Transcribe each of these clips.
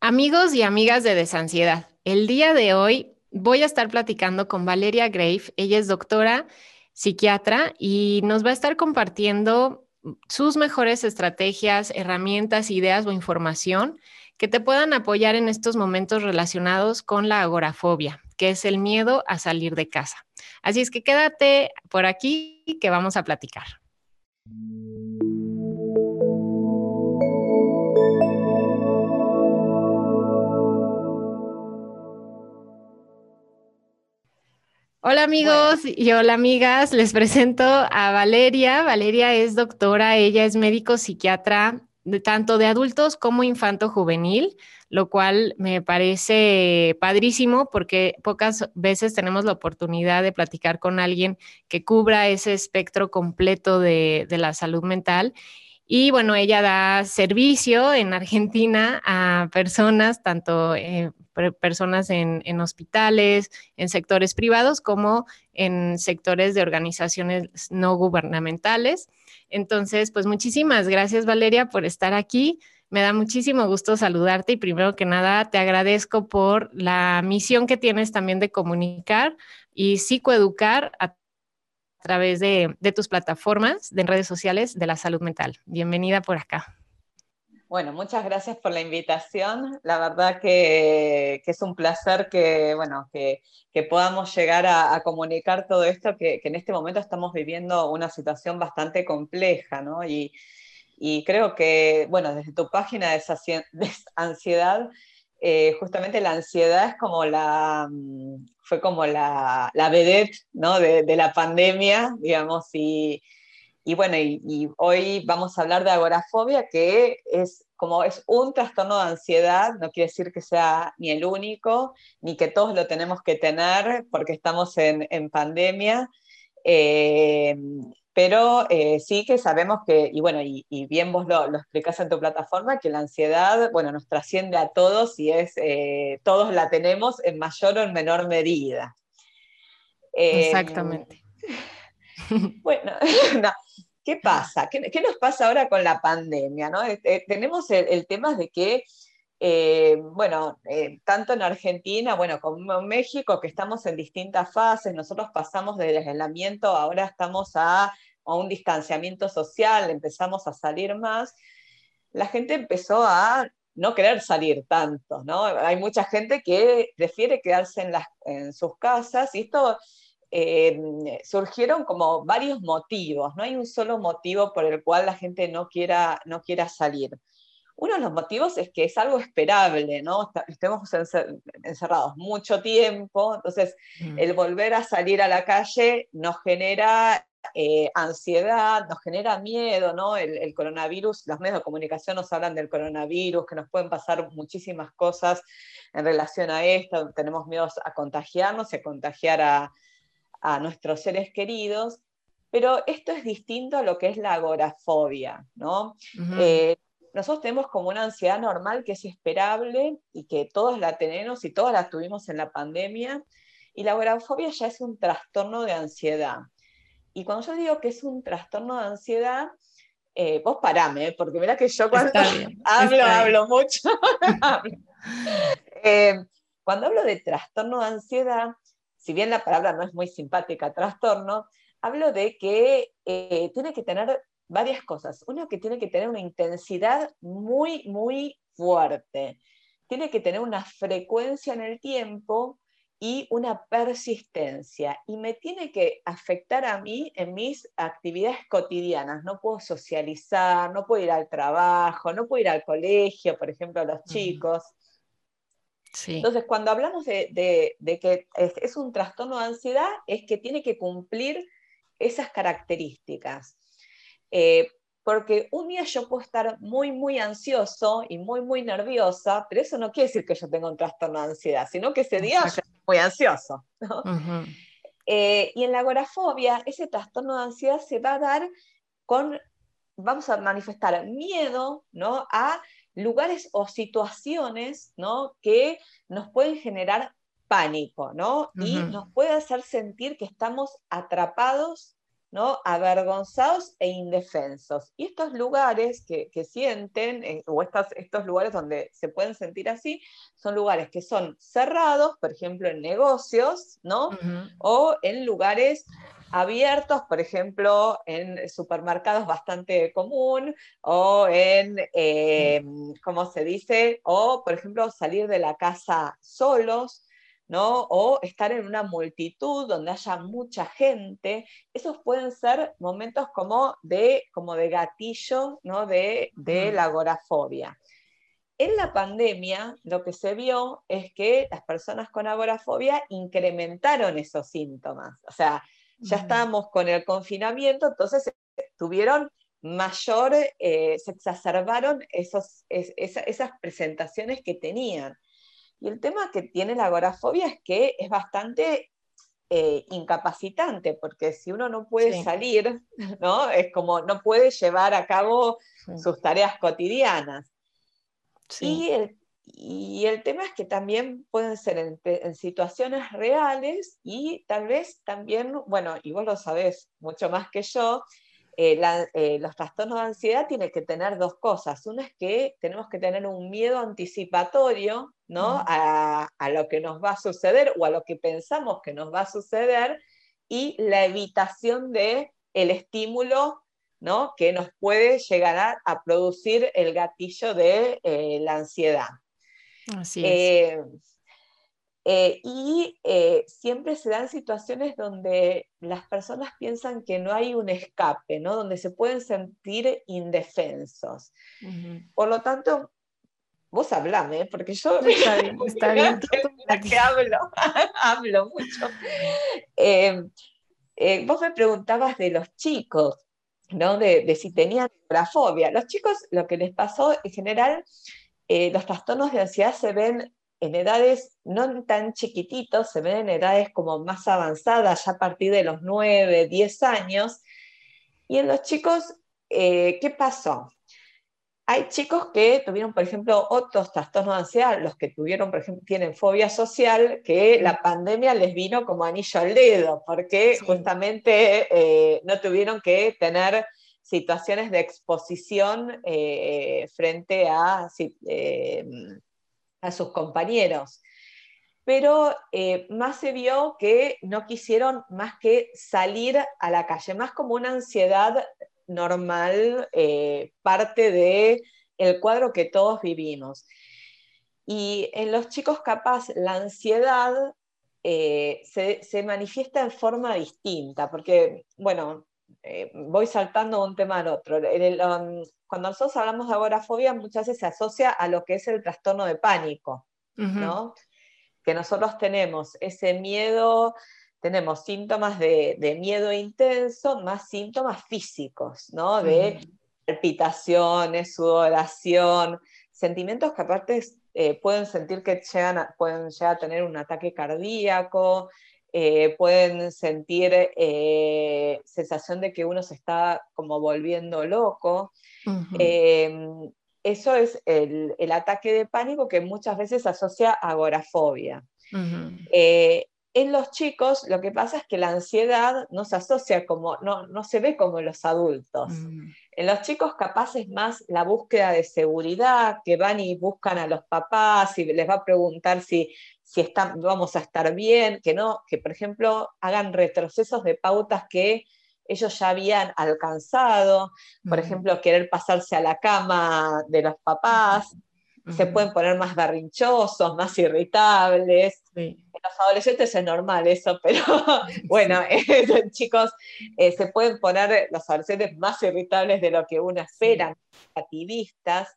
Amigos y amigas de Desansiedad, el día de hoy voy a estar platicando con Valeria Grave. Ella es doctora psiquiatra y nos va a estar compartiendo sus mejores estrategias, herramientas, ideas o información que te puedan apoyar en estos momentos relacionados con la agorafobia, que es el miedo a salir de casa. Así es que quédate por aquí que vamos a platicar. Hola amigos y hola amigas, les presento a Valeria. Valeria es doctora, ella es médico psiquiatra de, tanto de adultos como infanto juvenil, lo cual me parece padrísimo porque pocas veces tenemos la oportunidad de platicar con alguien que cubra ese espectro completo de, de la salud mental. Y bueno, ella da servicio en Argentina a personas, tanto eh, personas en, en, hospitales, en sectores privados, como en sectores de organizaciones no gubernamentales. Entonces, pues muchísimas gracias Valeria por estar aquí. Me da muchísimo gusto saludarte y primero que nada te agradezco por la misión que tienes también de comunicar y psicoeducar a través de, tus plataformas de redes sociales de la salud mental. Bienvenida por acá. Bueno, muchas gracias por la invitación. La verdad que, es un placer que, bueno, que, podamos llegar a, comunicar todo esto, que, en este momento estamos viviendo una situación bastante compleja, ¿no? Y, y creo que, bueno, desde tu página de ansiedad, eh, justamente la ansiedad es como la, mm, fue como la, la vedette ¿no? de, la pandemia, digamos, y, y bueno, y, hoy vamos a hablar de agorafobia, que es como es un trastorno de ansiedad, no quiere decir que sea ni el único, ni que todos lo tenemos que tener porque estamos en, en pandemia. Eh, pero eh, sí que sabemos que, y bueno, y, bien vos lo, lo, explicás en tu plataforma, que la ansiedad, bueno, nos trasciende a todos y es, eh, todos la tenemos en mayor o en menor medida. Exactamente. Bueno, ¿qué pasa? ¿Qué, ¿Qué, nos pasa ahora con la pandemia? ¿no? tenemos el, el, tema de que eh, bueno, eh, tanto en Argentina, bueno, como en México, que estamos en distintas fases, nosotros pasamos del aislamiento, ahora estamos a, a, un distanciamiento social, empezamos a salir más, la gente empezó a no querer salir tanto, ¿no? Hay mucha gente que prefiere quedarse en, las, en sus casas y esto eh, surgieron como varios motivos, no hay un solo motivo por el cual la gente no quiera, no quiera salir. Uno de los motivos es que es algo esperable, ¿no? Estemos encerrados mucho tiempo, entonces mm. el volver a salir a la calle nos genera eh, ansiedad, nos genera miedo, ¿no? El, coronavirus, los medios de comunicación nos hablan del coronavirus, que nos pueden pasar muchísimas cosas en relación a esto, tenemos miedo a contagiarnos y a contagiar a, nuestros seres queridos, pero esto es distinto a lo que es la agorafobia, ¿no? nosotros tenemos como una ansiedad normal que es esperable y que todos la tenemos y todos la tuvimos en la pandemia. Y la agorafobia ya es un trastorno de ansiedad. Y cuando yo digo que es un trastorno de ansiedad, eh, vos parame, ¿eh? porque mira que yo cuando hablo, hablo mucho. Eh, cuando hablo de trastorno de ansiedad, si bien la palabra no es muy simpática, trastorno, hablo de que tiene que tener varias cosas. Uno que tiene que tener una intensidad muy, muy fuerte. Tiene que tener una frecuencia en el tiempo y una persistencia. Y me tiene que afectar a mí en mis actividades cotidianas. No puedo socializar, no puedo ir al trabajo, no puedo ir al colegio, por ejemplo, a los chicos. Entonces, cuando hablamos de, que es, un trastorno de ansiedad, es que tiene que cumplir esas características. Eh, porque un día yo puedo estar muy, muy ansioso y muy, muy nerviosa, pero eso no quiere decir que yo tenga un trastorno de ansiedad, sino que ese día yo muy ansioso. Eh, y en la agorafobia, ese trastorno de ansiedad se va a dar con, vamos a manifestar miedo ¿no? a lugares o situaciones ¿no? que nos pueden generar pánico, ¿no? Y nos puede hacer sentir que estamos atrapados ¿no? avergonzados e indefensos. Y estos lugares que, sienten, eh, o estos lugares donde se pueden sentir así, son lugares que son cerrados, por ejemplo, en negocios, ¿no? O en lugares abiertos, por ejemplo, en supermercados bastante común, o en, eh, ¿cómo se dice? O, por ejemplo, salir de la casa solos, ¿no? O estar en una multitud donde haya mucha gente. Esos pueden ser momentos como de, como de gatillo, ¿no? De, de la agorafobia. En la pandemia, lo que se vio es que las personas con agorafobia incrementaron esos síntomas. O sea, ya estábamos con el confinamiento, entonces tuvieron mayor, eh, se exacerbaron esos, esas presentaciones que tenían. Y el tema que tiene la agorafobia es que es bastante eh, incapacitante, porque si uno no puede salir, ¿no? Es como no puede llevar a cabo sus tareas cotidianas. Y, el, tema es que también pueden ser en, situaciones reales y tal vez también, bueno, y vos lo sabés mucho más que yo, eh, eh, los trastornos de ansiedad tienen que tener dos cosas. Una es que tenemos que tener un miedo anticipatorio ¿no? a, a, lo que nos va a suceder o a lo que pensamos que nos va a suceder y la evitación de el estímulo ¿no? que nos puede llegar a, producir el gatillo de eh, la ansiedad. Así es. Eh, y siempre se dan situaciones donde las personas piensan que no hay un escape, ¿no? donde se pueden sentir indefensos. Por lo tanto, vos hablame, porque yo está bien, está bien. que hablo, hablo mucho. Em, eh, vos me preguntabas de los chicos, ¿no? De, si tenían agorafobia. Los chicos, lo que les pasó en general, eh, los trastornos de ansiedad se ven en edades no tan chiquititos, se ven en edades como más avanzadas, ya a partir de los 9, 10 años. Y en los chicos, eh, ¿qué pasó? Hay chicos que tuvieron, por ejemplo, otros trastornos de ansiedad, los que tuvieron, por ejemplo, tienen fobia social, que la pandemia les vino como anillo al dedo, porque justamente eh, no tuvieron que tener situaciones de exposición eh, frente a, eh, a, sus compañeros. Pero más se vio que no quisieron más que salir a la calle, más como una ansiedad normal, eh, parte del el cuadro que todos vivimos. Y en los chicos capaz la ansiedad eh, se, manifiesta en forma distinta, porque, bueno, eh, voy saltando de un tema al otro. Um, cuando nosotros hablamos de agorafobia, muchas veces se asocia a lo que es el trastorno de pánico, ¿no? Que nosotros tenemos ese miedo tenemos síntomas de, miedo intenso más síntomas físicos, ¿no? De palpitaciones, sudoración, sentimientos que aparte eh, pueden sentir que llegan pueden llegar a tener un ataque cardíaco, eh, pueden sentir eh, sensación de que uno se está como volviendo loco. Eso es el, ataque de pánico que muchas veces asocia a agorafobia. En los chicos lo que pasa es que la ansiedad no se asocia como, no, no se ve como en los adultos. Mm. En los chicos capaz es más la búsqueda de seguridad, que van y buscan a los papás y les va a preguntar si, si están, vamos a estar bien, que no, que por ejemplo hagan retrocesos de pautas que ellos ya habían alcanzado, por mm. ejemplo, querer pasarse a la cama de los papás, se pueden poner más berrinchosos, más irritables. En los adolescentes es normal eso, pero bueno, chicos, eh, se pueden poner los adolescentes más irritables de lo que uno espera, activistas,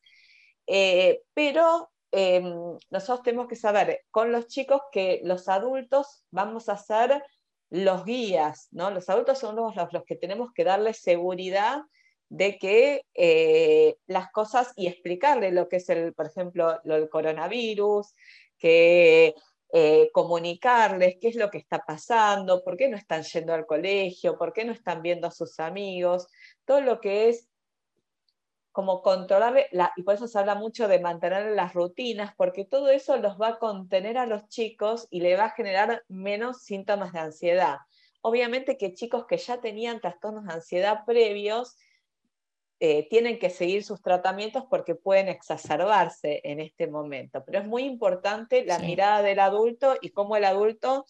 eh, pero em, nosotros tenemos que saber con los chicos que los adultos vamos a ser los guías, ¿no? Los adultos son los, los que tenemos que darles seguridad de que eh, las cosas y explicarle lo que es, el, por ejemplo, lo del coronavirus, que eh, comunicarles qué es lo que está pasando, por qué no están yendo al colegio, por qué no están viendo a sus amigos, todo lo que es como controlar, y por eso se habla mucho de mantener las rutinas, porque todo eso los va a contener a los chicos y le va a generar menos síntomas de ansiedad. obviamente que chicos que ya tenían trastornos de ansiedad previos eh, tienen que seguir sus tratamientos porque pueden exacerbarse en este momento. Pero es muy importante la mirada del adulto y cómo el adulto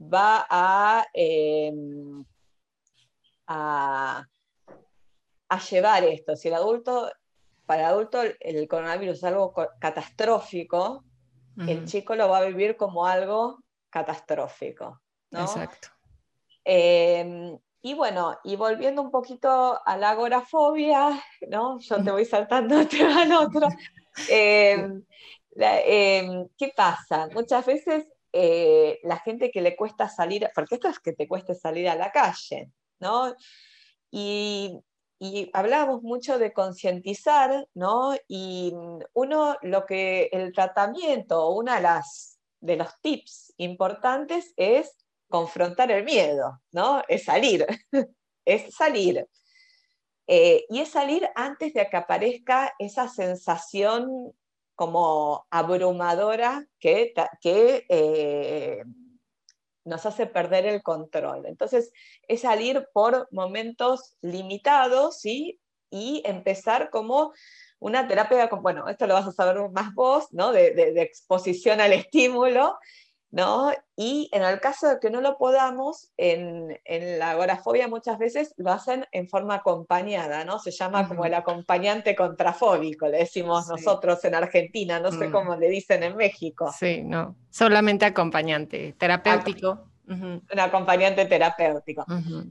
va a, em, a, llevar esto. Si el adulto, para el adulto el coronavirus es algo catastrófico, el chico lo va a vivir como algo catastrófico. Exacto. Em, y bueno, y volviendo un poquito a la agorafobia, ¿no? Yo te voy saltando te al otro. Em, ¿Qué pasa? Muchas veces eh, la gente que le cuesta salir, porque esto es que te cueste salir a la calle, ¿no? Y, y hablábamos mucho de concientizar, ¿no? Y uno, lo que el tratamiento, una de las de los tips importantes es confrontar el miedo, ¿no? Es salir, es salir. Eh, y es salir antes de que aparezca esa sensación como abrumadora que, que eh, nos hace perder el control. Entonces, es salir por momentos limitados ¿sí? y empezar como una terapia, bueno, esto lo vas a saber más vos, ¿no? de, de exposición al estímulo, ¿no? Y en el caso de que no lo podamos, en, la agorafobia muchas veces lo hacen en forma acompañada, ¿no? Se llama como el acompañante contrafóbico, le decimos nosotros en Argentina, no sé mm. cómo le dicen en México. Sí, no, solamente acompañante, terapéutico. Un acompañante terapéutico.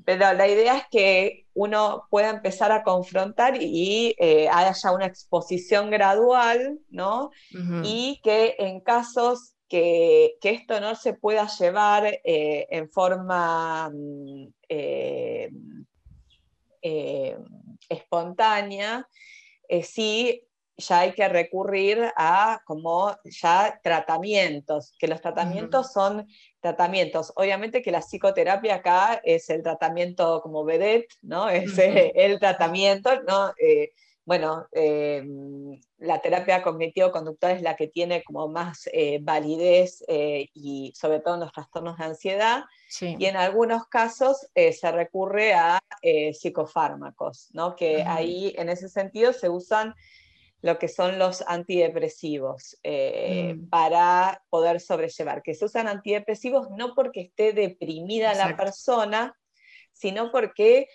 Pero la idea es que uno pueda empezar a confrontar y, eh, haya una exposición gradual, ¿no? Y que en casos que, esto no se pueda llevar eh, en forma mm, eh, eh, espontánea, sí ya hay que recurrir a como ya tratamientos, que los tratamientos son tratamientos. Obviamente que la psicoterapia acá es el tratamiento como vedette, ¿no? Es el tratamiento, ¿no? Bueno, eh, la terapia cognitivo-conductual es la que tiene como más eh, validez eh, y sobre todo en los trastornos de ansiedad. Y en algunos casos se recurre a psicofármacos, ¿no? que ahí en ese sentido se usan lo que son los antidepresivos mm. para poder sobrellevar, que se usan antidepresivos no porque esté deprimida la persona, sino porque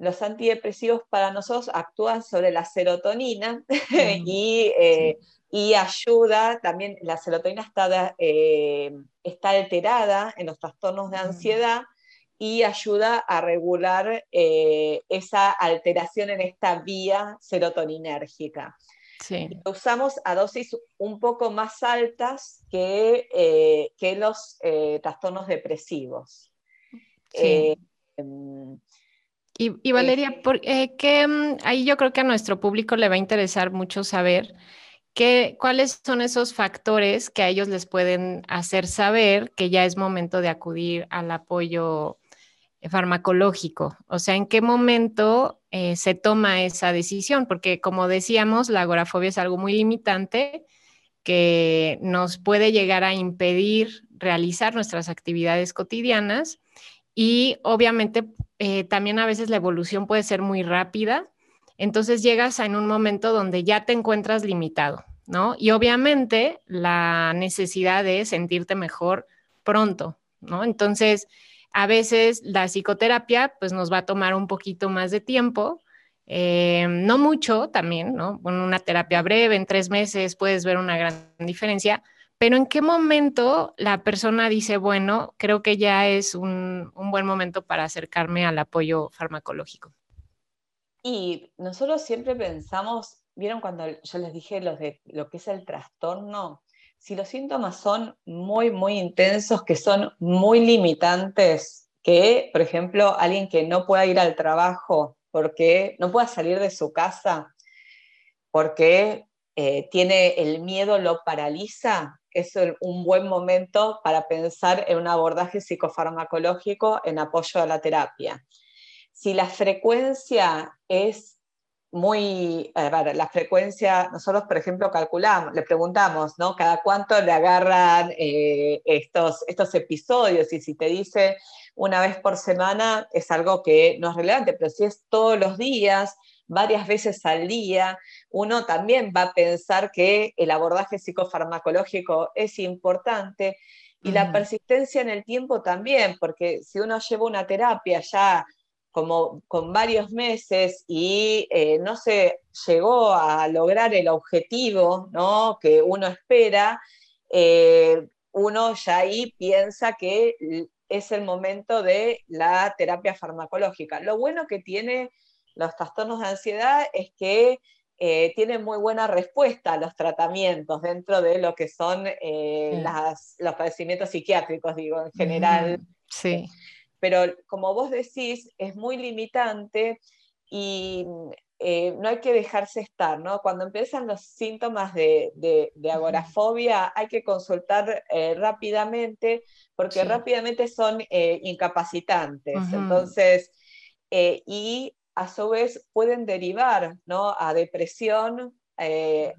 los antidepresivos para nosotros actúan sobre la serotonina eh, y, ayuda, también la serotonina está, eh, está alterada en los trastornos de ansiedad y ayuda a regular eh, esa alteración en esta vía serotoninérgica. Lo usamos a dosis un poco más altas que, que los trastornos depresivos. Em, y, Valeria, eh, que, mm, ahí yo creo que a nuestro público le va a interesar mucho saber cuáles son esos factores que a ellos les pueden hacer saber que ya es momento de acudir al apoyo farmacológico. O sea, en qué momento eh, se toma esa decisión, porque como decíamos, la agorafobia es algo muy limitante que nos puede llegar a impedir realizar nuestras actividades cotidianas y obviamente eh, también a veces la evolución puede ser muy rápida, entonces llegas en un momento donde ya te encuentras limitado, ¿no? Y obviamente la necesidad de sentirte mejor pronto, ¿no? Entonces, a veces la psicoterapia pues nos va a tomar un poquito más de tiempo, eh, no mucho también, ¿no? Con una terapia breve, en tres meses puedes ver una gran diferencia, pero ¿en qué momento la persona dice, bueno, creo que ya es un, buen momento para acercarme al apoyo farmacológico? Y nosotros siempre pensamos, vieron cuando yo les dije lo de lo que es el trastorno, si los síntomas son muy, muy intensos, que son muy limitantes, que, por ejemplo, alguien que no pueda ir al trabajo porque no pueda salir de su casa porque eh, tiene el miedo, lo paraliza, es un buen momento para pensar en un abordaje psicofarmacológico en apoyo a la terapia. Si la frecuencia es muy, la frecuencia, nosotros por ejemplo calculamos, le preguntamos, ¿no? Cada cuánto le agarran eh, estos, estos episodios y si te dice una vez por semana es algo que no es relevante, pero si es todos los días, varias veces al día, uno también va a pensar que el abordaje psicofarmacológico es importante y la persistencia en el tiempo también, porque si uno lleva una terapia ya como con varios meses y eh, no se llegó a lograr el objetivo ¿no? que uno espera, eh, uno ya ahí piensa que es el momento de la terapia farmacológica. Lo bueno que tiene los trastornos de ansiedad es que eh, tienen muy buena respuesta a los tratamientos dentro de lo que son los padecimientos psiquiátricos, digo, en general. Sí pero como vos decís, es muy limitante y eh, no hay que dejarse estar, ¿no? Cuando empiezan los síntomas de, agorafobia, hay que consultar eh, rápidamente, porque rápidamente son eh, incapacitantes. Entonces, y a su vez pueden derivar, ¿no? A depresión,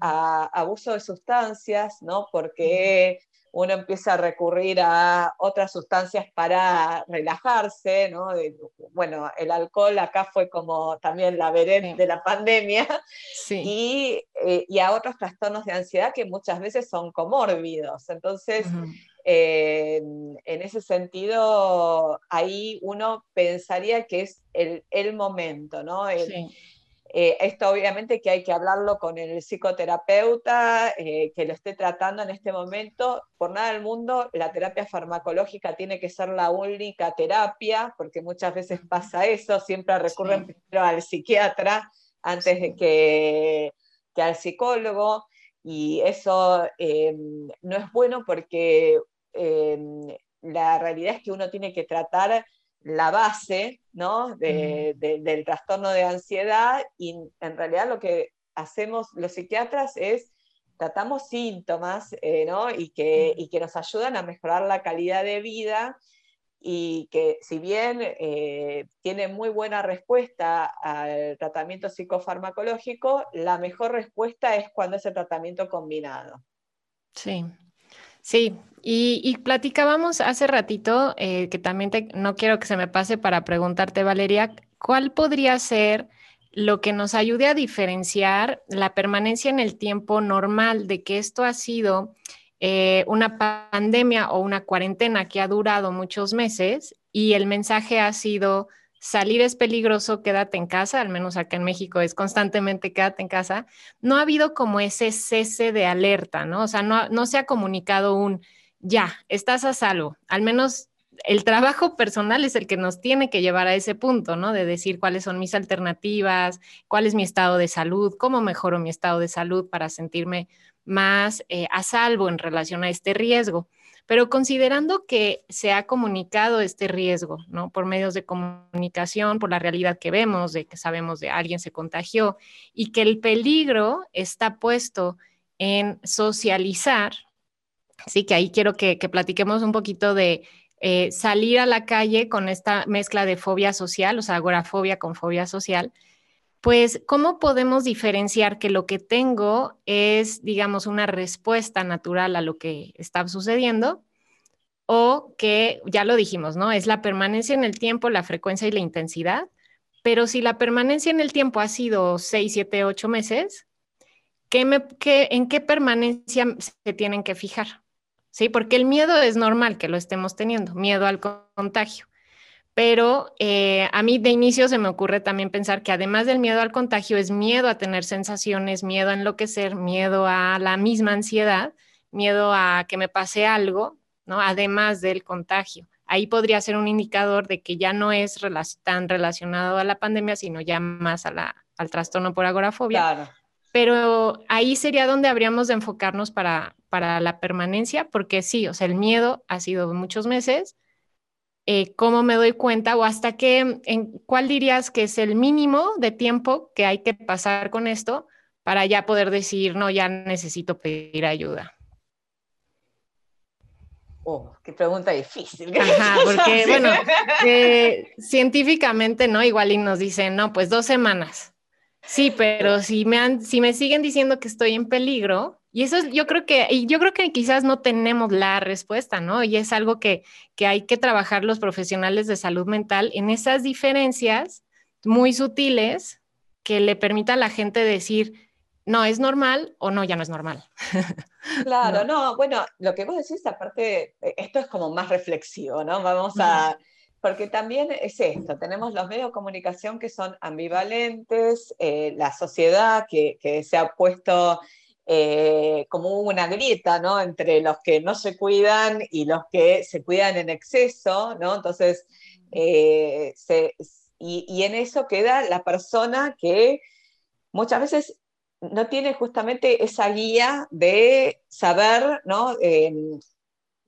a abuso de sustancias, ¿no? Porque uno empieza a recurrir a otras sustancias para relajarse, ¿no? bueno, el alcohol acá fue como también la veré de la pandemia, y, eh, y, a otros trastornos de ansiedad que muchas veces son comórbidos. Entonces, eh, en ese sentido, ahí uno pensaría que es el, el momento, ¿no? Eh, esto obviamente que hay que hablarlo con el psicoterapeuta eh, que lo esté tratando en este momento. Por nada del mundo, la terapia farmacológica tiene que ser la única terapia, porque muchas veces pasa eso, siempre recurren primero al psiquiatra antes de que, que, al psicólogo, y eso eh, no es bueno porque la realidad es que uno tiene que tratar la base ¿no? del trastorno de ansiedad y en realidad lo que hacemos los psiquiatras es tratamos síntomas eh, ¿no? y, que, y, que, nos ayudan a mejorar la calidad de vida y que si bien eh, tiene muy buena respuesta al tratamiento psicofarmacológico, la mejor respuesta es cuando es el tratamiento combinado. Sí, Sí, y, platicábamos hace ratito, eh, que también no quiero que se me pase para preguntarte, Valeria, ¿cuál podría ser lo que nos ayude a diferenciar la permanencia en el tiempo normal de que esto ha sido eh, una pandemia o una cuarentena que ha durado muchos meses y el mensaje ha sido salir es peligroso, quédate en casa, al menos acá en México es constantemente quédate en casa, no ha habido como ese cese de alerta, ¿no? O sea, no, se ha comunicado un ya, estás a salvo, al menos el trabajo personal es el que nos tiene que llevar a ese punto, ¿no? De decir cuáles son mis alternativas, cuál es mi estado de salud, cómo mejoro mi estado de salud para sentirme más eh, a salvo en relación a este riesgo. Pero considerando que se ha comunicado este riesgo, ¿no? Por medios de comunicación, por la realidad que vemos, de que sabemos de alguien se contagió y que el peligro está puesto en socializar, sí que ahí quiero que, platiquemos un poquito de eh, salir a la calle con esta mezcla de fobia social, o sea, agorafobia con fobia social, pues, ¿cómo podemos diferenciar que lo que tengo es, digamos, una respuesta natural a lo que está sucediendo? O que, ya lo dijimos, ¿no? Es la permanencia en el tiempo, la frecuencia y la intensidad. Pero si la permanencia en el tiempo ha sido 6, 7, 8 meses, ¿en qué permanencia se tienen que fijar? ¿Sí? Porque el miedo es normal que lo estemos teniendo, miedo al contagio. Pero eh, a mí de inicio se me ocurre también pensar que además del miedo al contagio es miedo a tener sensaciones, miedo a enloquecer, miedo a la misma ansiedad, miedo a que me pase algo, ¿no? Además del contagio. Ahí podría ser un indicador de que ya no es tan relacionado a la pandemia, sino ya más a al trastorno por agorafobia. Claro. Pero ahí sería donde habríamos de enfocarnos para, para la permanencia, porque sí, o sea, el miedo ha sido muchos meses, eh, cómo me doy cuenta o hasta qué, en, cuál dirías que es el mínimo de tiempo que hay que pasar con esto para ya poder decir, no, ya necesito pedir ayuda. Oh, qué pregunta difícil. Ajá, porque bueno, eh, científicamente, ¿no? Igual y nos dicen, no, pues dos semanas. Sí, pero si me, han, si me siguen diciendo que estoy en peligro, y eso es, yo creo que, y yo creo que quizás no tenemos la respuesta, ¿no? Y es algo que, que hay que trabajar los profesionales de salud mental en esas diferencias muy sutiles que le permita a la gente decir, no, es normal o no, ya no es normal. Claro, no. bueno, lo que vos decís, aparte, eh, esto es como más reflexivo, ¿no? Vamos a, porque también es esto, tenemos los medios de comunicación que son ambivalentes, eh, la sociedad que, que, se ha puesto eh, como una grieta, ¿no? Entre los que no se cuidan y los que se cuidan en exceso, ¿no? Entonces, y, y en eso queda la persona que muchas veces no tiene justamente esa guía de saber, ¿no?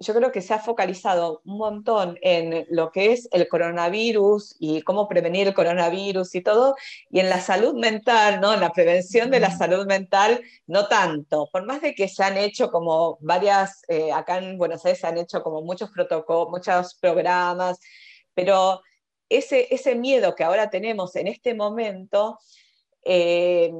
Yo creo que se ha focalizado un montón en lo que es el coronavirus y cómo prevenir el coronavirus y todo, y en la salud mental, ¿no? En la prevención de la salud mental, no tanto. Por más de que se han hecho como varias, eh, acá en Buenos Aires se han hecho como muchos protocolos, muchos programas, pero ese, ese miedo que ahora tenemos en este momento, eh,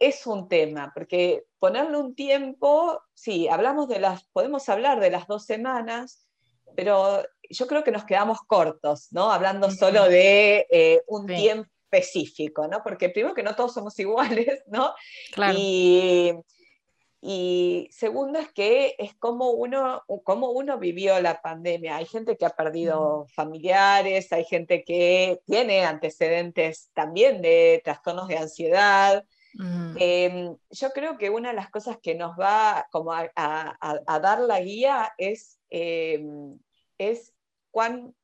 es un tema, porque ponerle un tiempo, sí, hablamos de las, podemos hablar de las dos semanas, pero yo creo que nos quedamos cortos, ¿no? Hablando solo de eh, un tiempo específico, ¿no? Porque primero que no todos somos iguales, ¿no? Claro. Y, y segundo es que es como uno, como uno vivió la pandemia. Hay gente que ha perdido familiares, hay gente que tiene antecedentes también de trastornos de ansiedad. Em, yo creo que una de las cosas que nos va como a, dar la guía es, em, es cuán,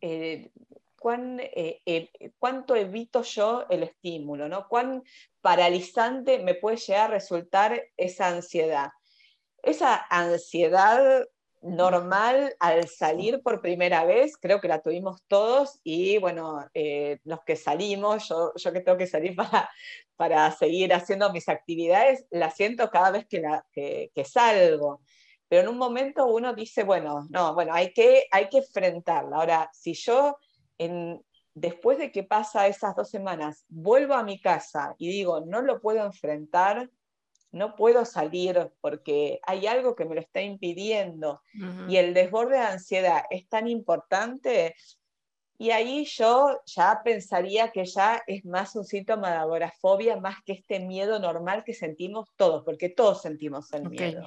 eh, cuán eh, eh, cuánto evito yo el estímulo, ¿no? cuán paralizante me puede llegar a resultar esa ansiedad. Esa ansiedad normal al salir por primera vez, creo que la tuvimos todos y bueno, los que salimos, yo, yo que tengo que salir para, para seguir haciendo mis actividades, la siento cada vez que, la, que, salgo. Pero en un momento uno dice, bueno, no, bueno, hay que, hay que enfrentarla. Ahora, si yo en, después de que pasa esas dos semanas, vuelvo a mi casa y digo, no lo puedo enfrentar, no puedo salir porque hay algo que me lo está impidiendo. Y el desborde de ansiedad es tan importante, y ahí yo ya pensaría que ya es más un síntoma de agorafobia más que este miedo normal que sentimos todos, porque todos sentimos el miedo.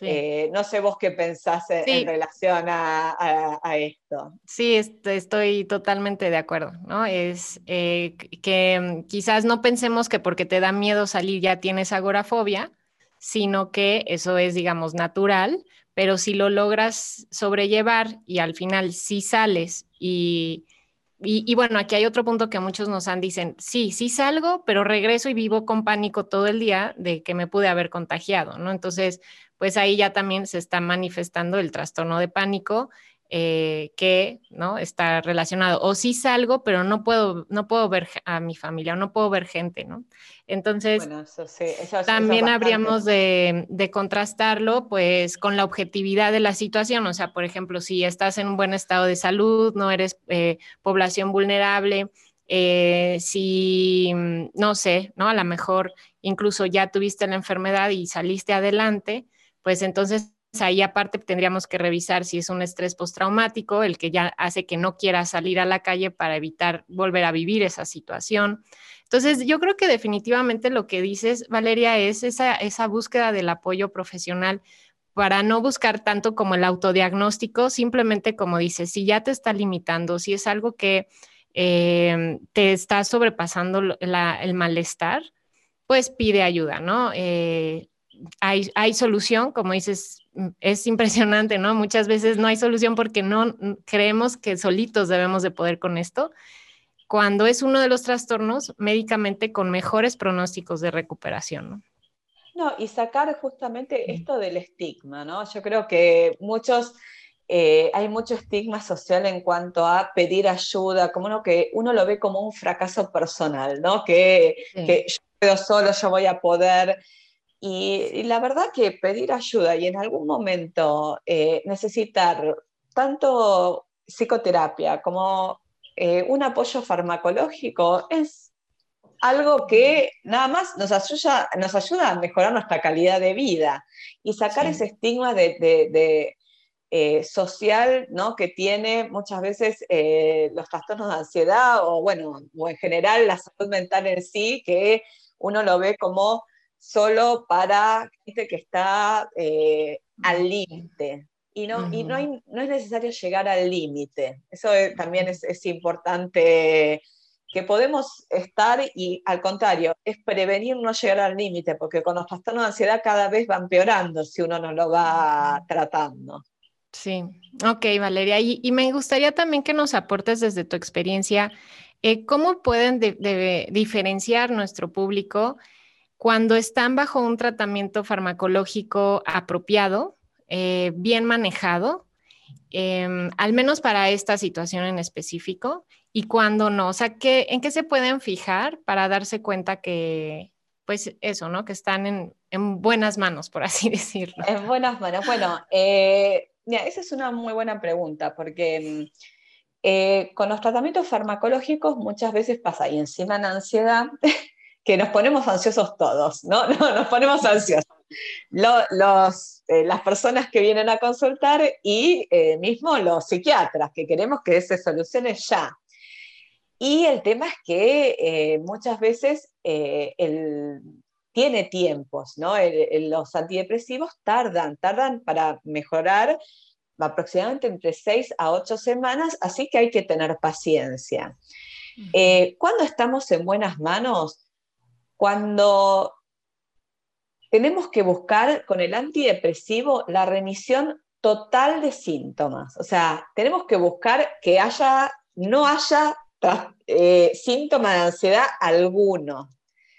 Eh, no sé vos qué pensás en, relación a, esto. Sí, estoy totalmente de acuerdo, ¿no? Es eh, que mm, quizás no pensemos que porque te da miedo salir ya tienes agorafobia, sino que eso es, digamos, natural, pero si lo logras sobrellevar y al final sí sales y, bueno, aquí hay otro punto que muchos nos han dicen, sí, sí salgo, pero regreso y vivo con pánico todo el día de que me pude haber contagiado, ¿no? Entonces, pues ahí ya también se está manifestando el trastorno de pánico eh, que no está relacionado. O sí salgo, pero no puedo, no puedo ver a mi familia, o no puedo ver gente, ¿no? Entonces, también habríamos de, contrastarlo pues con la objetividad de la situación. O sea, por ejemplo, si estás en un buen estado de salud, no eres eh, población vulnerable, eh, si, no sé, ¿no? A lo mejor incluso ya tuviste la enfermedad y saliste adelante, pues entonces ahí aparte tendríamos que revisar si es un estrés postraumático, el que ya hace que no quiera salir a la calle para evitar volver a vivir esa situación. Entonces, yo creo que definitivamente lo que dices, Valeria, es esa, esa búsqueda del apoyo profesional para no buscar tanto como el autodiagnóstico, simplemente como dices, si ya te está limitando, si es algo que eh, te está sobrepasando el malestar, pues pide ayuda, ¿no? Eh, hay, hay, solución, como dices, Mm, es impresionante, ¿no? Muchas veces no hay solución porque no creemos que solitos debemos de poder con esto, cuando es uno de los trastornos médicamente con mejores pronósticos de recuperación, ¿no? No, y sacar justamente esto del estigma, ¿no? Yo creo que muchos, eh, hay mucho estigma social en cuanto a pedir ayuda, como uno que uno lo ve como un fracaso personal, ¿no? Que, que yo puedo solo, yo voy a poder. Y, la verdad que pedir ayuda y en algún momento eh, necesitar tanto psicoterapia como eh, un apoyo farmacológico es algo que nada más nos ayuda, nos ayuda a mejorar nuestra calidad de vida y sacar ese estigma de, eh, social ¿no? que tiene muchas veces eh, los trastornos de ansiedad o, bueno, o en general la salud mental en sí, que uno lo ve como solo para gente que está eh, al límite. Y, no, y no, no, es necesario llegar al límite. Eso también es, es importante que podemos estar y al contrario, es prevenir no llegar al límite, porque con los trastornos de ansiedad cada vez van empeorando si uno no lo va tratando. Sí, ok, Valeria. Y, me gustaría también que nos aportes desde tu experiencia, eh, ¿cómo pueden diferenciar nuestro público cuando están bajo un tratamiento farmacológico apropiado, eh, bien manejado, em, al menos para esta situación en específico? y cuándo no? O sea, ¿qué, ¿en qué se pueden fijar para darse cuenta que, pues eso, ¿no? Que están en, en buenas manos, por así decirlo. En buenas manos. Bueno, eh, esa es una muy buena pregunta, porque eh, con los tratamientos farmacológicos muchas veces pasa, y encima en ansiedad, que nos ponemos ansiosos todos, ¿no? no nos ponemos ansiosos. los, eh, las personas que vienen a consultar y mismo los psiquiatras, que queremos que se solucione ya. Y el tema es que eh, muchas veces eh, tiene tiempos, ¿no? los antidepresivos tardan, tardan para mejorar aproximadamente entre 6 a 8 semanas, así que hay que tener paciencia. Eh, cuando estamos en buenas manos? Cuando tenemos que buscar con el antidepresivo la remisión total de síntomas. O sea, tenemos que buscar que haya, no haya eh, síntoma de ansiedad alguno.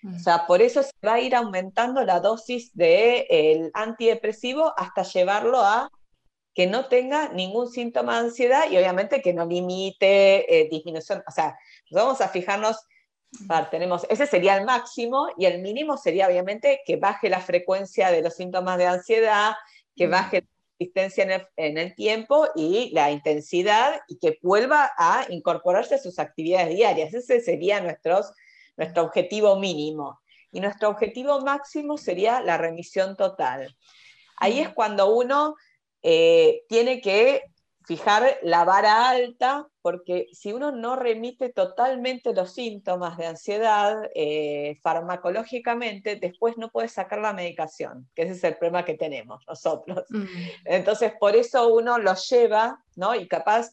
O sea, por eso se va a ir aumentando la dosis del antidepresivo hasta llevarlo a que no tenga ningún síntoma de ansiedad y obviamente que no limite eh, disminución. O sea, vamos a fijarnos, tenemos, ese sería el máximo y el mínimo sería obviamente que baje la frecuencia de los síntomas de ansiedad, que baje existencia en el, tiempo y la intensidad y que vuelva a incorporarse a sus actividades diarias. Ese sería nuestros, nuestro objetivo mínimo. Y nuestro objetivo máximo sería la remisión total. Ahí es cuando uno eh, tiene que fijar la vara alta, porque si uno no remite totalmente los síntomas de ansiedad eh, farmacológicamente, después no puede sacar la medicación, que ese es el problema que tenemos nosotros. Mm. Entonces, por eso uno lo lleva, ¿no? Y capaz,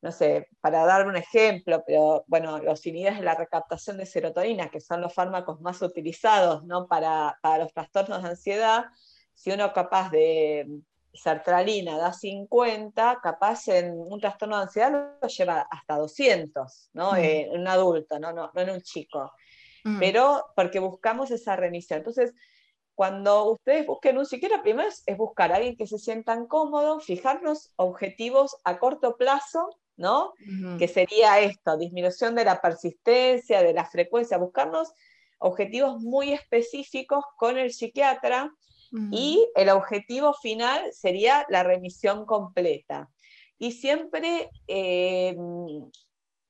no sé, para dar un ejemplo, pero bueno, los inhibidores de la recaptación de serotonina, que son los fármacos más utilizados, ¿no? Para, para los trastornos de ansiedad, si uno capaz de sertralina da 50, capaz en un trastorno de ansiedad lo lleva hasta 200, ¿no? Mm. Eh, en un adulto, ¿no? No, en un chico. Mm. Pero porque buscamos esa remisión. Entonces, cuando ustedes busquen un psiquiatra, primero es, buscar a alguien que se sientan cómodo, fijarnos objetivos a corto plazo, ¿no? Que sería esto, disminución de la persistencia, de la frecuencia, buscarnos objetivos muy específicos con el psiquiatra y el objetivo final sería la remisión completa. Y siempre eh,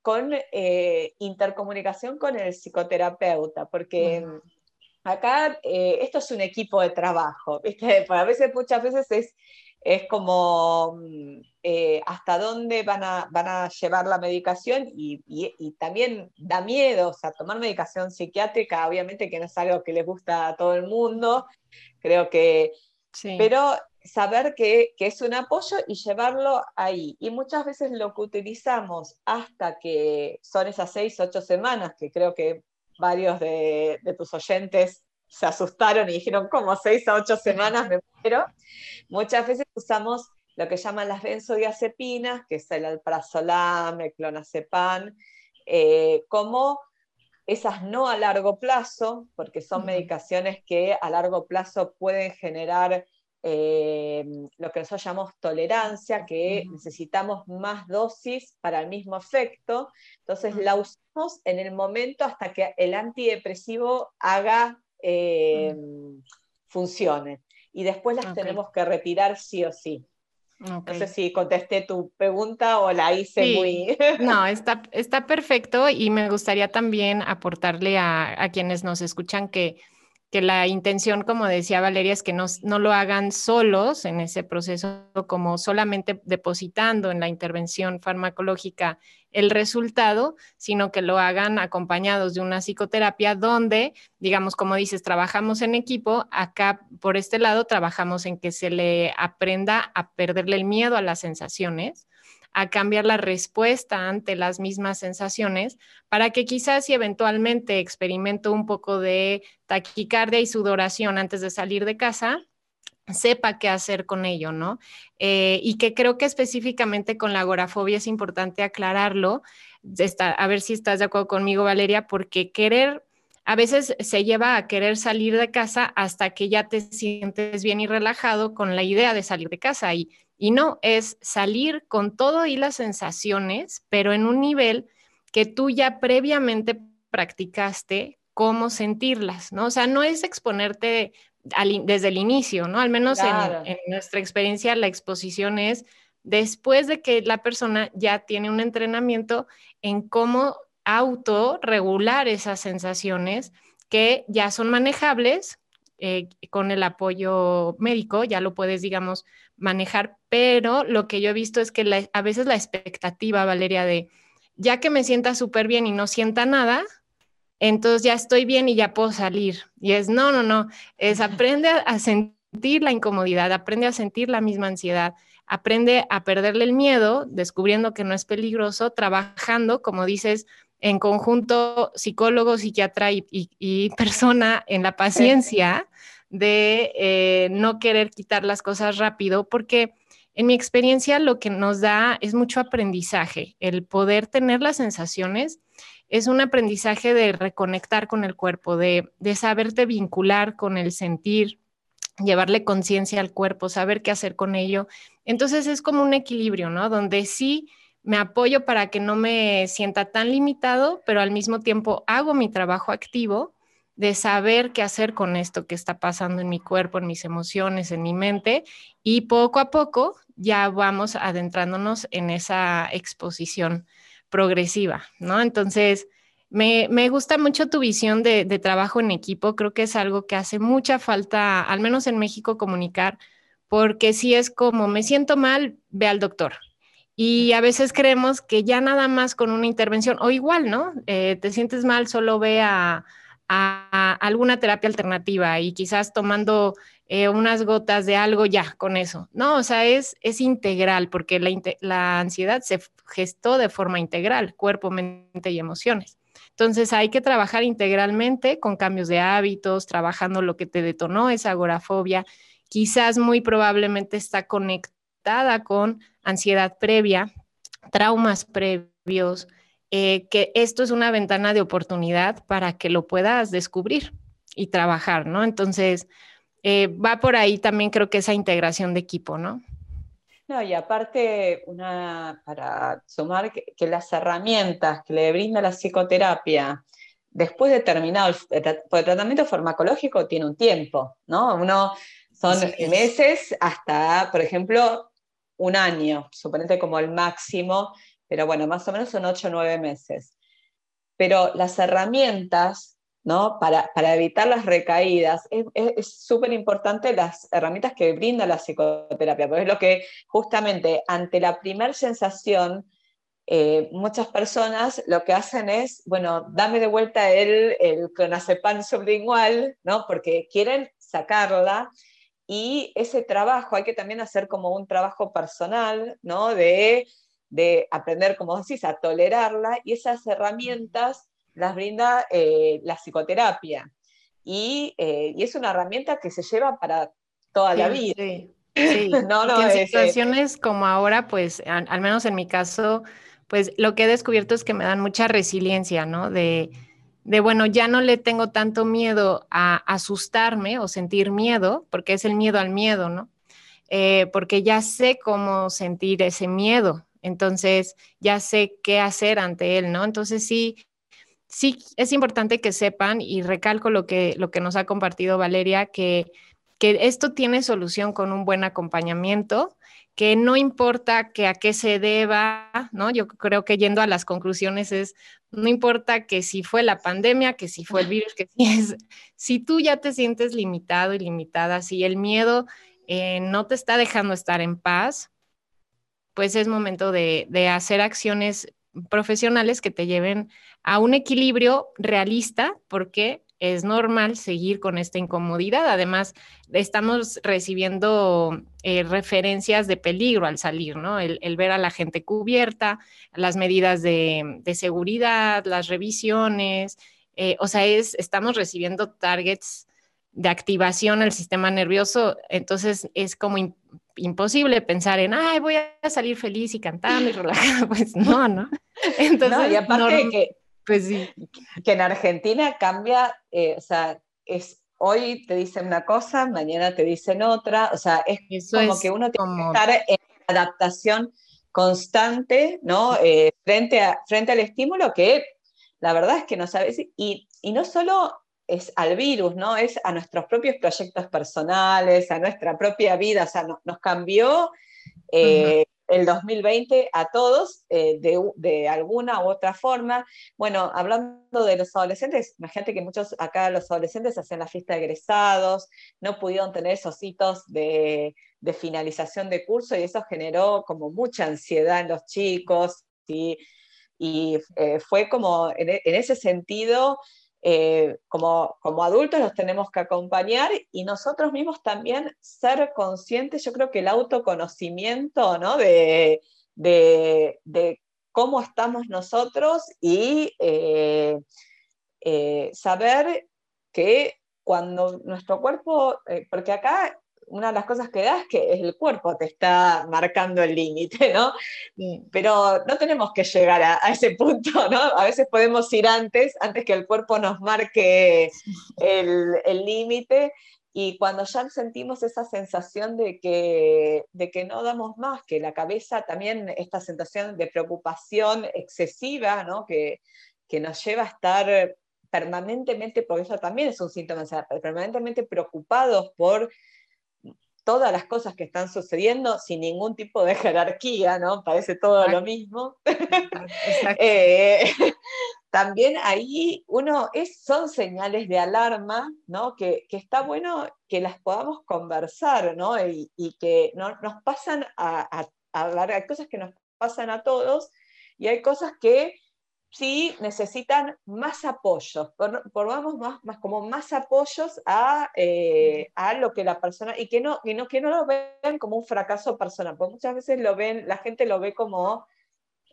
con eh, intercomunicación con el psicoterapeuta, porque acá eh, esto es un equipo de trabajo, ¿viste? a veces, muchas veces es, es como mm, hasta dónde van a, van a llevar la medicación y, y, también da miedo, o sea, tomar medicación psiquiátrica, obviamente que no es algo que les gusta a todo el mundo, Creo que, pero saber que, es un apoyo y llevarlo ahí. Y muchas veces lo que utilizamos hasta que son esas seis, ocho semanas, que creo que varios de, tus oyentes se asustaron y dijeron, ¿cómo seis a ocho semanas me muero? Muchas veces usamos lo que llaman las benzodiazepinas, que es el alprazolam, el clonazepam, eh, como esas no a largo plazo, porque son medicaciones que a largo plazo pueden generar eh, lo que nosotros llamamos tolerancia, que necesitamos más dosis para el mismo efecto. Entonces la usamos en el momento hasta que el antidepresivo haga, eh, funcione. Y después las tenemos que retirar sí o sí. No sé si contesté tu pregunta o la hice muy... no, está, está perfecto y me gustaría también aportarle a, a quienes nos escuchan que que la intención, como decía Valeria, es que no, no, lo hagan solos en ese proceso, como solamente depositando en la intervención farmacológica el resultado, sino que lo hagan acompañados de una psicoterapia donde, digamos, como dices, trabajamos en equipo, acá por este lado trabajamos en que se le aprenda a perderle el miedo a las sensaciones a cambiar la respuesta ante las mismas sensaciones para que quizás si eventualmente experimento un poco de taquicardia y sudoración antes de salir de casa, sepa qué hacer con ello, ¿no? Eh, y que creo que específicamente con la agorafobia es importante aclararlo, a ver si estás de acuerdo conmigo, Valeria, porque querer a veces se lleva a querer salir de casa hasta que ya te sientes bien y relajado con la idea de salir de casa y y no, es salir con todo y las sensaciones, pero en un nivel que tú ya previamente practicaste cómo sentirlas, ¿no? O sea, no es exponerte desde el inicio, ¿no? Al menos en, en, nuestra experiencia, la exposición es después de que la persona ya tiene un entrenamiento en cómo autorregular esas sensaciones que ya son manejables eh, con el apoyo médico, ya lo puedes, digamos, manejar, pero lo que yo he visto es que a veces la expectativa, Valeria, de ya que me sienta súper bien y no sienta nada, entonces ya estoy bien y ya puedo salir. Y es, no, no, no, es aprende a sentir la incomodidad, aprende a sentir la misma ansiedad, aprende a perderle el miedo, descubriendo que no es peligroso, trabajando, como dices, en conjunto psicólogo, psiquiatra y, persona en la paciencia de eh, no querer quitar las cosas rápido, porque en mi experiencia lo que nos da es mucho aprendizaje, el poder tener las sensaciones es un aprendizaje de reconectar con el cuerpo, de, de saberte vincular con el sentir, llevarle conciencia al cuerpo, saber qué hacer con ello. Entonces es como un equilibrio, ¿no? Donde sí me apoyo para que no me sienta tan limitado, pero al mismo tiempo hago mi trabajo activo de saber qué hacer con esto que está pasando en mi cuerpo, en mis emociones, en mi mente, y poco a poco ya vamos adentrándonos en esa exposición progresiva, ¿no? Entonces, me, gusta mucho tu visión de, de, trabajo en equipo, creo que es algo que hace mucha falta, al menos en México, comunicar, porque si es como me siento mal, ve al doctor, y a veces creemos que ya nada más con una intervención, o igual, ¿no? Eh, te sientes mal, solo ve a, alguna terapia alternativa y quizás tomando eh, unas gotas de algo ya con eso. No, o sea, es, integral porque la, la ansiedad se gestó de forma integral, cuerpo, mente y emociones. Entonces hay que trabajar integralmente con cambios de hábitos, trabajando lo que te detonó esa agorafobia. Quizás muy probablemente está conectada con ansiedad previa, traumas previos, eh, que esto es una ventana de oportunidad para que lo puedas descubrir y trabajar, ¿no? Entonces, eh, va por ahí también creo que esa integración de equipo, ¿no? No, y aparte, una, para sumar que, las herramientas que le brinda la psicoterapia después de terminado el, el, tratamiento farmacológico tiene un tiempo, ¿no? Uno son meses hasta, por ejemplo, un año, suponete como el máximo, pero bueno, más o menos son ocho o nueve meses. Pero las herramientas, ¿no? Para, para evitar las recaídas, es súper importante las herramientas que brinda la psicoterapia, porque es lo que justamente ante la primer sensación, eh, muchas personas lo que hacen es, bueno, dame de vuelta el, el clonazepam sublingual, ¿no? Porque quieren sacarla y ese trabajo hay que también hacer como un trabajo personal, ¿no? De, aprender, como decís, a tolerarla y esas herramientas las brinda eh, la psicoterapia. Y, eh, y, es una herramienta que se lleva para toda la vida. Sí, no, no, en eh, situaciones como ahora, pues, al, menos en mi caso, pues lo que he descubierto es que me dan mucha resiliencia, ¿no? De, de, bueno, ya no le tengo tanto miedo a asustarme o sentir miedo, porque es el miedo al miedo, ¿no? Eh, porque ya sé cómo sentir ese miedo, entonces ya sé qué hacer ante él, ¿no? Entonces sí, sí es importante que sepan y recalco lo que, lo que nos ha compartido Valeria, que, que esto tiene solución con un buen acompañamiento, que no importa que a qué se deba, ¿no? Yo creo que yendo a las conclusiones es, no importa que si fue la pandemia, que si fue el virus, que si es, si tú ya te sientes limitado y limitada, si el miedo eh, no te está dejando estar en paz, pues es momento de, de hacer acciones profesionales que te lleven a un equilibrio realista, porque es normal seguir con esta incomodidad. Además, estamos recibiendo eh, referencias de peligro al salir, ¿no? El, ver a la gente cubierta, las medidas de, seguridad, las revisiones, eh, o sea, es, estamos recibiendo targets de activación al sistema nervioso, entonces es como imposible pensar en, ay, voy a salir feliz y cantando y relajada, pues no, ¿no? Entonces, y aparte que pues sí. Que en Argentina cambia, eh, o sea, es hoy te dicen una cosa, mañana te dicen otra, o sea, es como que uno tiene que estar en adaptación constante, ¿no? Eh, frente, a, frente al estímulo que la verdad es que no sabes, y, y no solo es al virus, ¿no? Es a nuestros propios proyectos personales, a nuestra propia vida, o sea, nos cambió eh, el 2020 a todos eh, de, alguna u otra forma. Bueno, hablando de los adolescentes, imagínate que muchos acá los adolescentes hacen la fiesta de egresados, no pudieron tener esos hitos de, finalización de curso y eso generó como mucha ansiedad en los chicos y eh, fue como en ese sentido eh, como, como adultos los tenemos que acompañar y nosotros mismos también ser conscientes, yo creo que el autoconocimiento ¿no? de, de, cómo estamos nosotros y eh, eh, saber que cuando nuestro cuerpo, porque acá una de las cosas que da es que el cuerpo te está marcando el límite, ¿no? Pero no tenemos que llegar a, ese punto, ¿no? A veces podemos ir antes, antes que el cuerpo nos marque el límite. Y cuando ya sentimos esa sensación de que, de que no damos más, que la cabeza también, esta sensación de preocupación excesiva, ¿no? que, que nos lleva a estar permanentemente, porque eso también es un síntoma, permanentemente preocupados por todas las cosas que están sucediendo sin ningún tipo de jerarquía, ¿no? Parece todo lo mismo. Eh, también ahí uno, es, son señales de alarma, ¿no? Que, está bueno que las podamos conversar, ¿no? Y, y no, nos pasan a, hablar, hay cosas que nos pasan a todos y hay cosas que sí necesitan más apoyos, por, vamos más, más, como más apoyos a, eh, a, lo que la persona, y que no, no, que no lo vean como un fracaso personal, porque muchas veces lo ven, la gente lo ve como,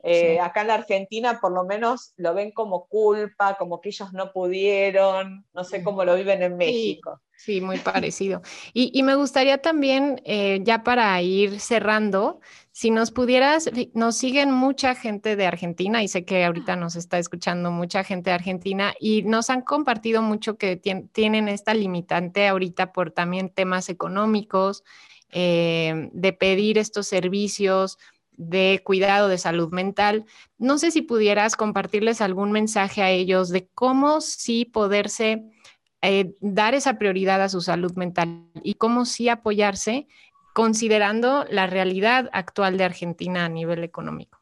eh, acá en la Argentina por lo menos lo ven como culpa, como que ellos no pudieron, no sé cómo lo viven en México. Sí, muy parecido. Y, y, me gustaría también, eh, ya para ir cerrando, si nos pudieras, nos siguen mucha gente de Argentina y sé que ahorita nos está escuchando mucha gente de Argentina y nos han compartido mucho que tienen esta limitante ahorita por también temas económicos, eh, de pedir estos servicios de cuidado de salud mental. No sé si pudieras compartirles algún mensaje a ellos de cómo sí poderse eh, dar esa prioridad a su salud mental y cómo sí apoyarse considerando la realidad actual de Argentina a nivel económico.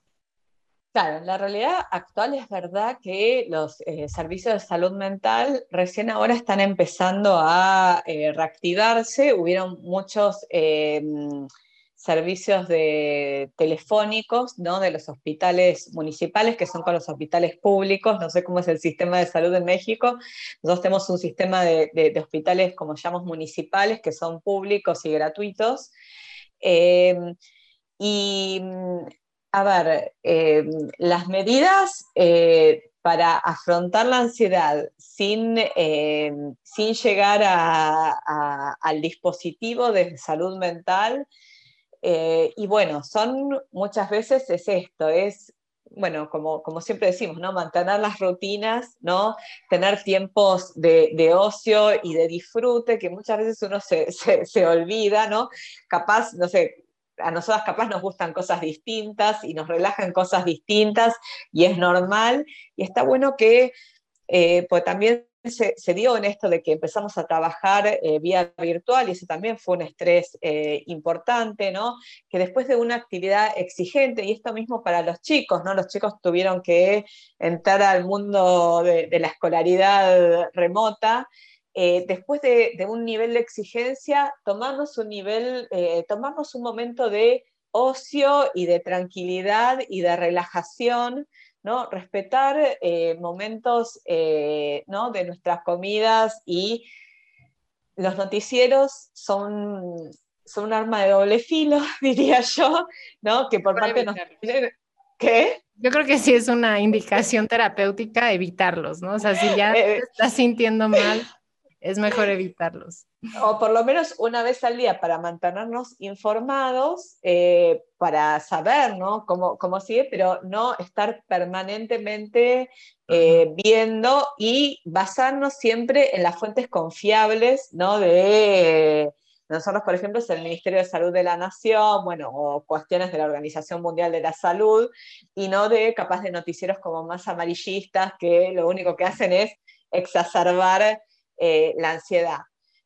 Claro, la realidad actual es verdad que los eh, servicios de salud mental recién ahora están empezando a eh, reactivarse. Hubieron muchos servicios telefónicos de los hospitales municipales, que son con los hospitales públicos. No sé cómo es el sistema de salud en México. Nosotros tenemos un sistema de, hospitales, como llamamos, municipales, que son públicos y gratuitos. Eh, y, a ver, eh, las medidas eh, para afrontar la ansiedad sin, sin llegar al dispositivo de salud mental, eh, y bueno, son muchas veces es esto, es, bueno, como, como siempre decimos, ¿no? Mantener las rutinas, ¿no? Tener tiempos de, de ocio y de disfrute, que muchas veces uno se, se, se olvida, ¿no? Capaz, no sé, a nosotras capaz nos gustan cosas distintas y nos relajan cosas distintas y es normal. Y está bueno que, eh, pues también se, dio en esto de que empezamos a trabajar eh, vía virtual y eso también fue un estrés eh, importante, ¿no? Que después de una actividad exigente, y esto mismo para los chicos, ¿no? Los chicos tuvieron que entrar al mundo de, la escolaridad remota. después de, de, un nivel de exigencia, tomarnos un nivel, tomarnos un momento de ocio y de tranquilidad y de relajación, ¿no? Respetar eh, momentos eh, ¿no? de nuestras comidas y los noticieros son, son un arma de doble filo, diría yo, ¿no? Que por parte nos... ¿Qué? Yo creo que sí es una indicación terapéutica evitarlos, ¿no? O sea, si ya eh, te estás sintiendo mal, es mejor evitarlos. O por lo menos una vez al día para mantenernos informados, eh, para saber ¿no? cómo, cómo, sigue, pero no estar permanentemente eh, viendo y basarnos siempre en las fuentes confiables ¿no? de... Nosotros, por ejemplo, es el Ministerio de Salud de la Nación, bueno, o cuestiones de la Organización Mundial de la Salud, y no de capaz de noticieros como más amarillistas que lo único que hacen es exacerbar eh, la ansiedad.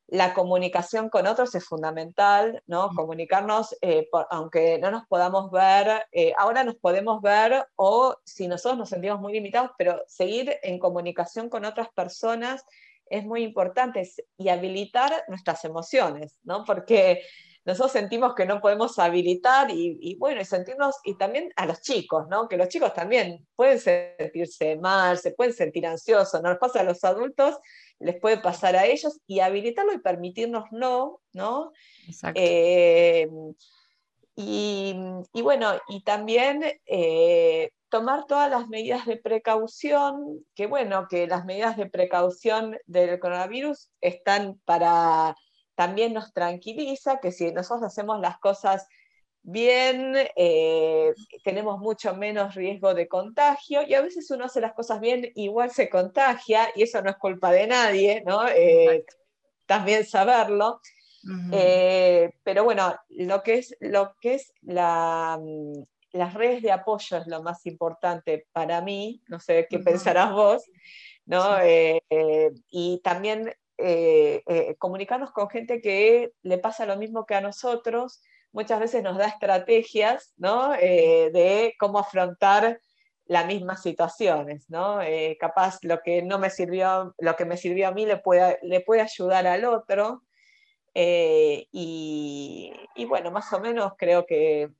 La comunicación con otros es fundamental, ¿no? Comunicarnos, eh, aunque no nos podamos ver, eh, ahora nos podemos ver o si nosotros nos sentimos muy limitados, pero seguir en comunicación con otras personas es muy importante y habilitar nuestras emociones, ¿no? Porque nosotros sentimos que no podemos habilitar y, bueno, y sentirnos, y también a los chicos, ¿no? Que los chicos también pueden sentirse mal, se pueden sentir ansiosos, no nos pasa a los adultos, les puede pasar a ellos y habilitarlo y permitirnos no, ¿no? Exacto. Eh, y, bueno, y también eh, tomar todas las medidas de precaución, que bueno, que las medidas de precaución del coronavirus están para también nos tranquiliza que si nosotros hacemos las cosas bien, eh, tenemos mucho menos riesgo de contagio y a veces uno hace las cosas bien, igual se contagia y eso no es culpa de nadie, ¿no? Eh, también saberlo. Eh, pero bueno, lo que es, lo que es la, las redes de apoyo es lo más importante para mí, no sé qué pensarás vos, ¿no? y también eh, eh, comunicarnos con gente que le pasa lo mismo que a nosotros, muchas veces nos da estrategias ¿no? Eh, de cómo afrontar las mismas situaciones, ¿no? capaz lo que no me sirvió, lo que me sirvió a mí le puede, le puede ayudar al otro. Y, y, bueno, más o menos creo que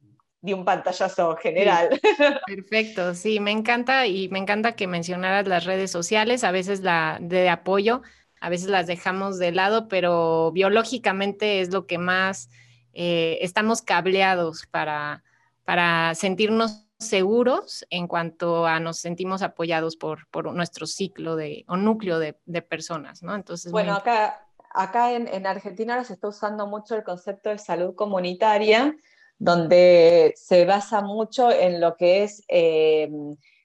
di un pantallazo general. perfecto, sí, me encanta y me encanta que mencionaras las redes sociales, a veces la de apoyo a veces las dejamos de lado, pero biológicamente es lo que más eh, estamos cableados para, para sentirnos seguros en cuanto a nos sentimos apoyados por, por nuestro ciclo de, o núcleo de, personas, ¿no? Entonces, bueno, acá, acá en, Argentina ahora se está usando mucho el concepto de salud comunitaria, donde se basa mucho en lo que es eh,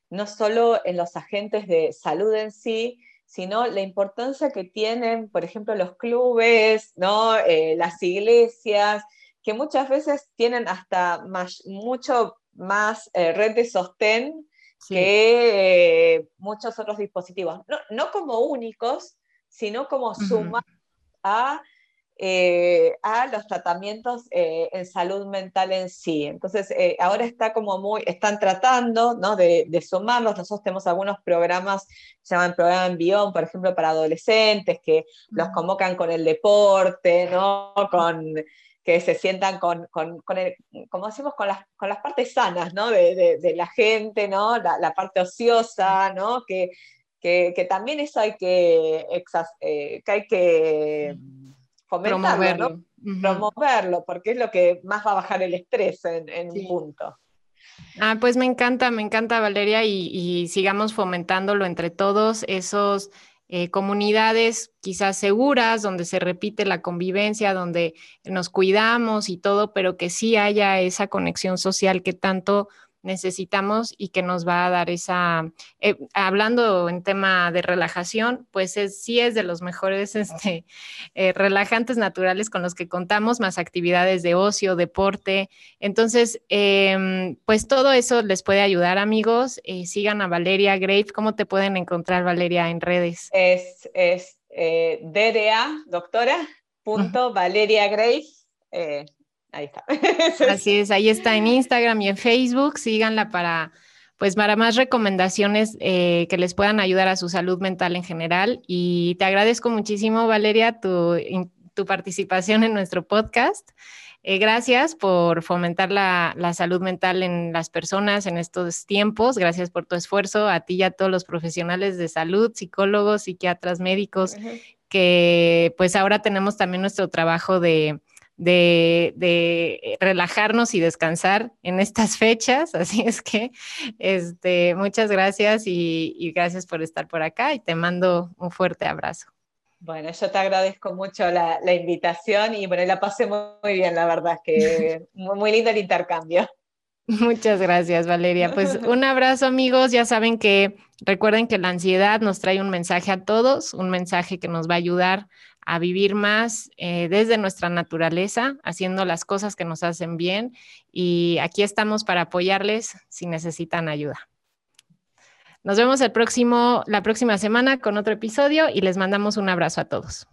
no solo en los agentes de salud en sí, sino la importancia que tienen, por ejemplo, los clubes, ¿no? Eh, las iglesias, que muchas veces tienen hasta más, mucho más eh, red de sostén que eh, muchos otros dispositivos. No, como únicos, sino como suma a eh, a los tratamientos eh, en salud mental en sí. Entonces, eh, ahora está como muy, están tratando ¿no? de, sumarlos. Nosotros tenemos algunos programas, se llaman programa Envión, por ejemplo, para adolescentes, que los convocan con el deporte, ¿no? con que se sientan con, con, el, como decimos, con las, con las partes sanas ¿no? de, de, la gente, ¿no? La, la, parte ociosa, ¿no? Que, que, que también eso hay que, que hay que promoverlo. promoverlo, porque es lo que más va a bajar el estrés en, un punto. Ah, pues me encanta, me encanta Valeria y, sigamos fomentándolo entre todos, esos eh, comunidades quizás seguras, donde se repite la convivencia, donde nos cuidamos y todo, pero que sí haya esa conexión social que tanto necesitamos y que nos va a dar esa, eh, hablando en tema de relajación, pues sí es de los mejores este, eh, relajantes naturales con los que contamos, más actividades de ocio, deporte. Entonces, em, pues todo eso les puede ayudar, amigos. Eh, sigan a Valeria Grave. ¿Cómo te pueden encontrar, Valeria, en redes? Es, es DDA, doctora, punto Valeria Grave. Ahí está. Así es, ahí está en Instagram y en Facebook. Síganla para, pues, para más recomendaciones eh, que les puedan ayudar a su salud mental en general. Y te agradezco muchísimo, Valeria, tu, participación en nuestro podcast. Eh, gracias por fomentar la, salud mental en las personas en estos tiempos. Gracias por tu esfuerzo a ti y a todos los profesionales de salud, psicólogos, psiquiatras, médicos, que pues ahora tenemos también nuestro trabajo de de, relajarnos y descansar en estas fechas. Así es que este, muchas gracias y, gracias por estar por acá y te mando un fuerte abrazo. Bueno, yo te agradezco mucho la, invitación y bueno, la pasé muy bien, la verdad, es que muy, muy lindo el intercambio. Muchas gracias, Valeria. Pues un abrazo, amigos. Ya saben que recuerden que la ansiedad nos trae un mensaje a todos, un mensaje que nos va a ayudar a vivir más eh, desde nuestra naturaleza, haciendo las cosas que nos hacen bien. Y aquí estamos para apoyarles si necesitan ayuda. Nos vemos el próximo, la próxima semana con otro episodio y les mandamos un abrazo a todos.